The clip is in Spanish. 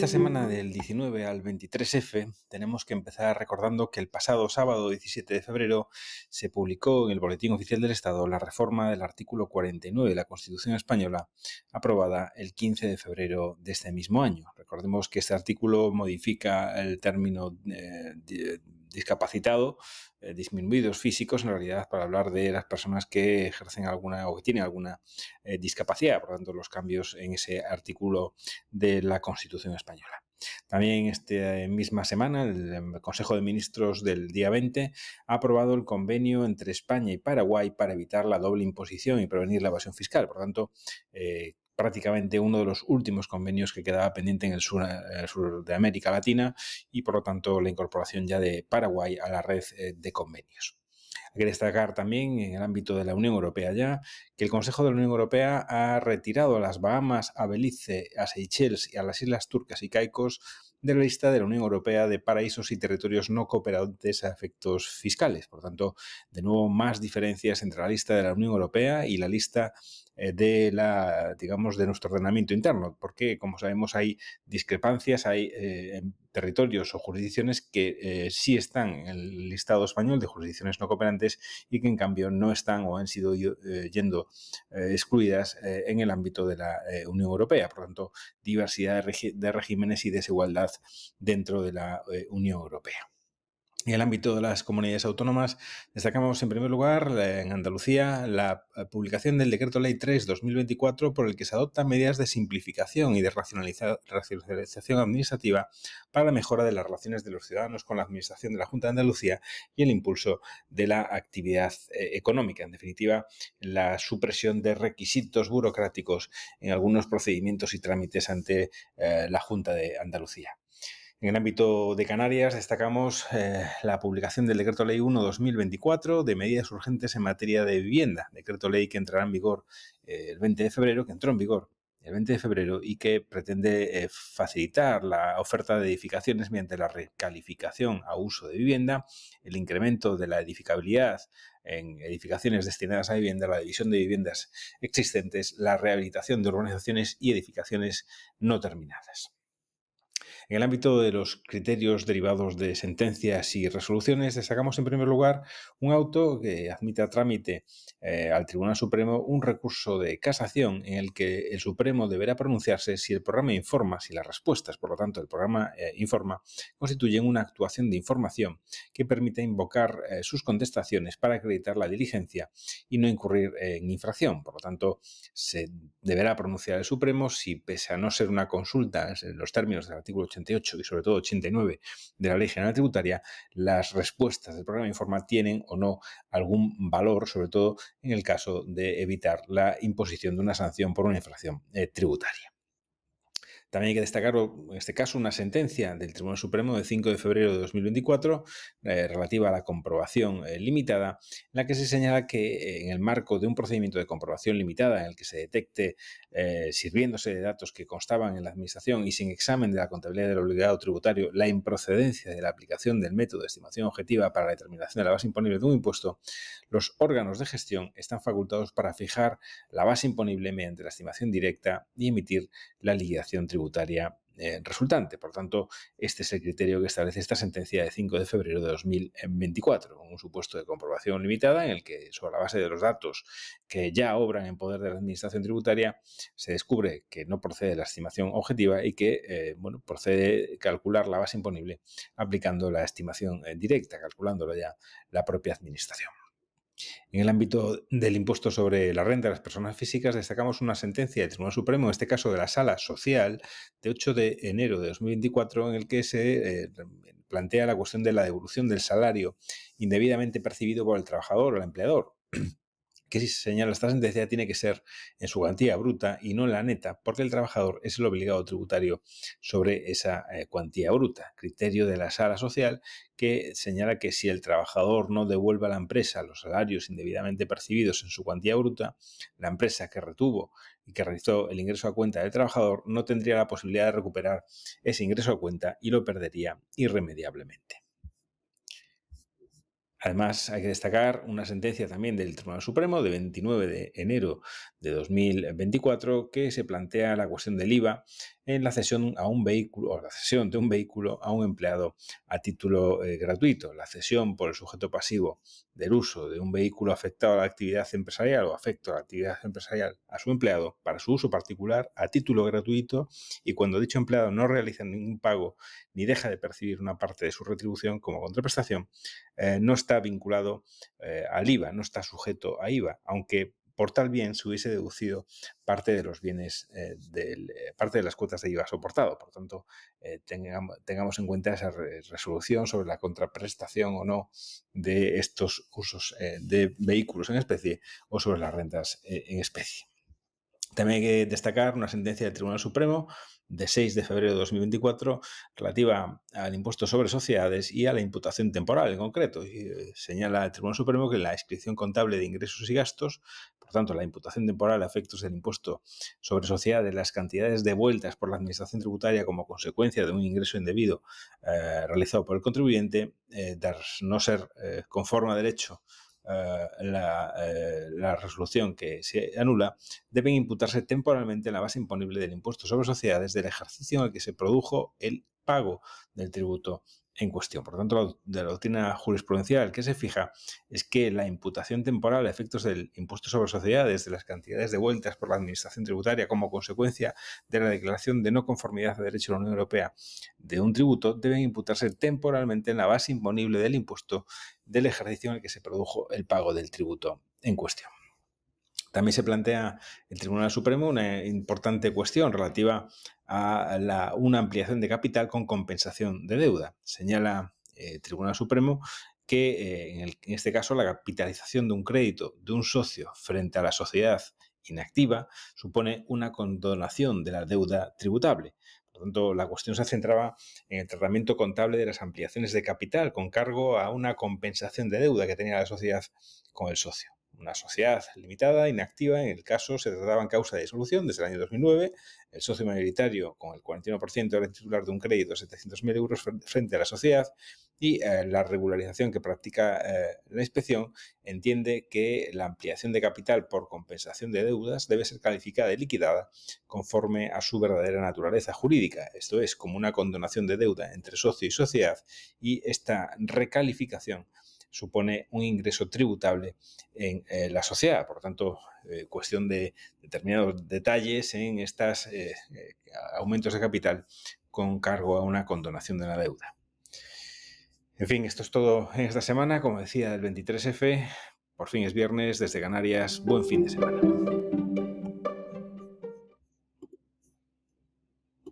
esta semana del 19 al 23F tenemos que empezar recordando que el pasado sábado 17 de febrero se publicó en el Boletín Oficial del Estado la reforma del artículo 49 de la Constitución Española aprobada el 15 de febrero de este mismo año. Recordemos que este artículo modifica el término eh, discapacitado, eh, disminuidos físicos, en realidad para hablar de las personas que ejercen alguna o que tienen alguna eh, discapacidad, por lo tanto los cambios en ese artículo de la Constitución española. También esta misma semana el Consejo de Ministros del día 20 ha aprobado el convenio entre España y Paraguay para evitar la doble imposición y prevenir la evasión fiscal. Por lo tanto, eh, prácticamente uno de los últimos convenios que quedaba pendiente en el sur, sur, de América Latina y por lo tanto la incorporación ya de Paraguay a la red eh, de convenios. Hay que destacar también en el ámbito de la Unión Europea ya que el Consejo de la Unión Europea ha retirado a las Bahamas, a Belice, a Seychelles y a las Islas Turcas y Caicos de la lista de la Unión Europea de paraísos y territorios no cooperantes a efectos fiscales. Por tanto, de nuevo, más diferencias entre la lista de la Unión Europea y la lista eh, de la, digamos, de nuestro ordenamiento interno, porque, como sabemos, hay discrepancias, hay eh, territorios o jurisdicciones que eh, sí están en el listado español de jurisdicciones no cooperantes y que en cambio no están o han sido yendo excluidas en el ámbito de la Unión Europea. Por lo tanto, diversidad de regímenes y desigualdad dentro de la Unión Europea. En el ámbito de las comunidades autónomas, destacamos en primer lugar en Andalucía la eh, publicación del Decreto Ley 3-2024 por el que se adoptan medidas de simplificación y de racionalización administrativa para la mejora de las relaciones de los ciudadanos con la Administración de la Junta de Andalucía y el impulso de la actividad eh, económica. En definitiva, la supresión de requisitos burocráticos en algunos procedimientos y trámites ante eh, la Junta de Andalucía. En el ámbito de Canarias destacamos eh, la publicación del Decreto Ley 1-2024 de medidas urgentes en materia de vivienda, decreto ley que entrará en vigor eh, el 20 de febrero, que entró en vigor el 20 de febrero y que pretende eh, facilitar la oferta de edificaciones mediante la recalificación a uso de vivienda, el incremento de la edificabilidad en edificaciones destinadas a vivienda, la división de viviendas existentes, la rehabilitación de urbanizaciones y edificaciones no terminadas. En el ámbito de los criterios derivados de sentencias y resoluciones, destacamos en primer lugar un auto que admite a trámite eh, al Tribunal Supremo un recurso de casación en el que el Supremo deberá pronunciarse si el programa informa, si las respuestas, por lo tanto, el programa eh, informa, constituyen una actuación de información que permite invocar eh, sus contestaciones para acreditar la diligencia y no incurrir en infracción. Por lo tanto, se deberá pronunciar el Supremo si, pese a no ser una consulta en los términos del artículo 80 y sobre todo 89 de la Ley General Tributaria, las respuestas del programa Informa tienen o no algún valor, sobre todo en el caso de evitar la imposición de una sanción por una infracción eh, tributaria. También hay que destacar, en este caso, una sentencia del Tribunal Supremo de 5 de febrero de 2024 eh, relativa a la comprobación eh, limitada, en la que se señala que eh, en el marco de un procedimiento de comprobación limitada en el que se detecte, sirviéndose de datos que constaban en la Administración y sin examen de la contabilidad del obligado tributario, la improcedencia de la aplicación del método de estimación objetiva para la determinación de la base imponible de un impuesto, los órganos de gestión están facultados para fijar la base imponible mediante la estimación directa y emitir la liquidación tributaria tributaria eh, resultante. Por tanto, este es el criterio que establece esta sentencia de 5 de febrero de 2024, un supuesto de comprobación limitada en el que, sobre la base de los datos que ya obran en poder de la Administración tributaria, se descubre que no procede la estimación objetiva y que eh, bueno, procede calcular la base imponible aplicando la estimación eh, directa, calculándolo ya la propia Administración. En el ámbito del impuesto sobre la renta de las personas físicas, destacamos una sentencia del Tribunal Supremo, en este caso de la Sala Social, de 8 de enero de 2024, en el que se eh, plantea la cuestión de la devolución del salario indebidamente percibido por el trabajador o el empleador que si se señala esta sentencia tiene que ser en su cuantía bruta y no en la neta, porque el trabajador es el obligado tributario sobre esa eh, cuantía bruta. Criterio de la sala social que señala que si el trabajador no devuelve a la empresa los salarios indebidamente percibidos en su cuantía bruta, la empresa que retuvo y que realizó el ingreso a cuenta del trabajador no tendría la posibilidad de recuperar ese ingreso a cuenta y lo perdería irremediablemente. Además, hay que destacar una sentencia también del Tribunal Supremo de 29 de enero de 2024 que se plantea la cuestión del IVA en la cesión a un vehículo o la cesión de un vehículo a un empleado a título eh, gratuito. La cesión por el sujeto pasivo del uso de un vehículo afectado a la actividad empresarial o afecto a la actividad empresarial a su empleado para su uso particular a título gratuito y cuando dicho empleado no realiza ningún pago ni deja de percibir una parte de su retribución como contraprestación, eh, no está vinculado eh, al IVA, no está sujeto a IVA, aunque por tal bien se hubiese deducido parte de los bienes, eh, eh, parte de las cuotas de IVA soportado. Por tanto, eh, tengamos, en cuenta esa resolución sobre la contraprestación o no de estos usos de vehículos en especie o sobre las rentas en especie. También hay que destacar una sentencia del Tribunal Supremo de 6 de febrero de 2024 relativa al impuesto sobre sociedades y a la imputación temporal en concreto. Y, eh, señala el Tribunal Supremo que la inscripción contable de ingresos y gastos, por tanto la imputación temporal a efectos del impuesto sobre sociedades, las cantidades devueltas por la Administración tributaria como consecuencia de un ingreso indebido eh, realizado por el contribuyente, eh, no ser conforme a derecho eh, eh, la, resolución que se anula, deben imputarse temporalmente en la base imponible del impuesto sobre sociedades del ejercicio en el que se produjo el pago del tributo en cuestión. Por tanto, de la doctrina jurisprudencial que se fija es que la imputación temporal a efectos del impuesto sobre sociedades de las cantidades devueltas por la Administración tributaria como consecuencia de la declaración de no conformidad a derecho de la Unión Europea de un tributo deben imputarse temporalmente en la base imponible del impuesto del ejercicio en el que se produjo el pago del tributo en cuestión. También se plantea el Tribunal Supremo una importante cuestión relativa a la, una ampliación de capital con compensación de deuda. Señala el eh, Tribunal Supremo que eh, en, en este caso la capitalización de un crédito de un socio frente a la sociedad inactiva supone una condonación de la deuda tributable. Por lo tanto, la cuestión se centraba en el tratamiento contable de las ampliaciones de capital con cargo a una compensación de deuda que tenía la sociedad con el socio una sociedad limitada, inactiva, en el caso se trataba en causa de disolución desde el año 2009, el socio mayoritario con el 41% era titular de un crédito de 700.000 euros frente a la sociedad y eh, la regularización que practica eh, la inspección entiende que la ampliación de capital por compensación de deudas debe ser calificada y liquidada conforme a su verdadera naturaleza jurídica, esto es, como una condonación de deuda entre socio y sociedad y esta recalificación supone un ingreso tributable en eh, la sociedad. Por lo tanto, eh, cuestión de determinados detalles en estos eh, aumentos de capital con cargo a una condonación de la deuda. En fin, esto es todo en esta semana. Como decía, el 23F, por fin es viernes desde Canarias. Buen fin de semana.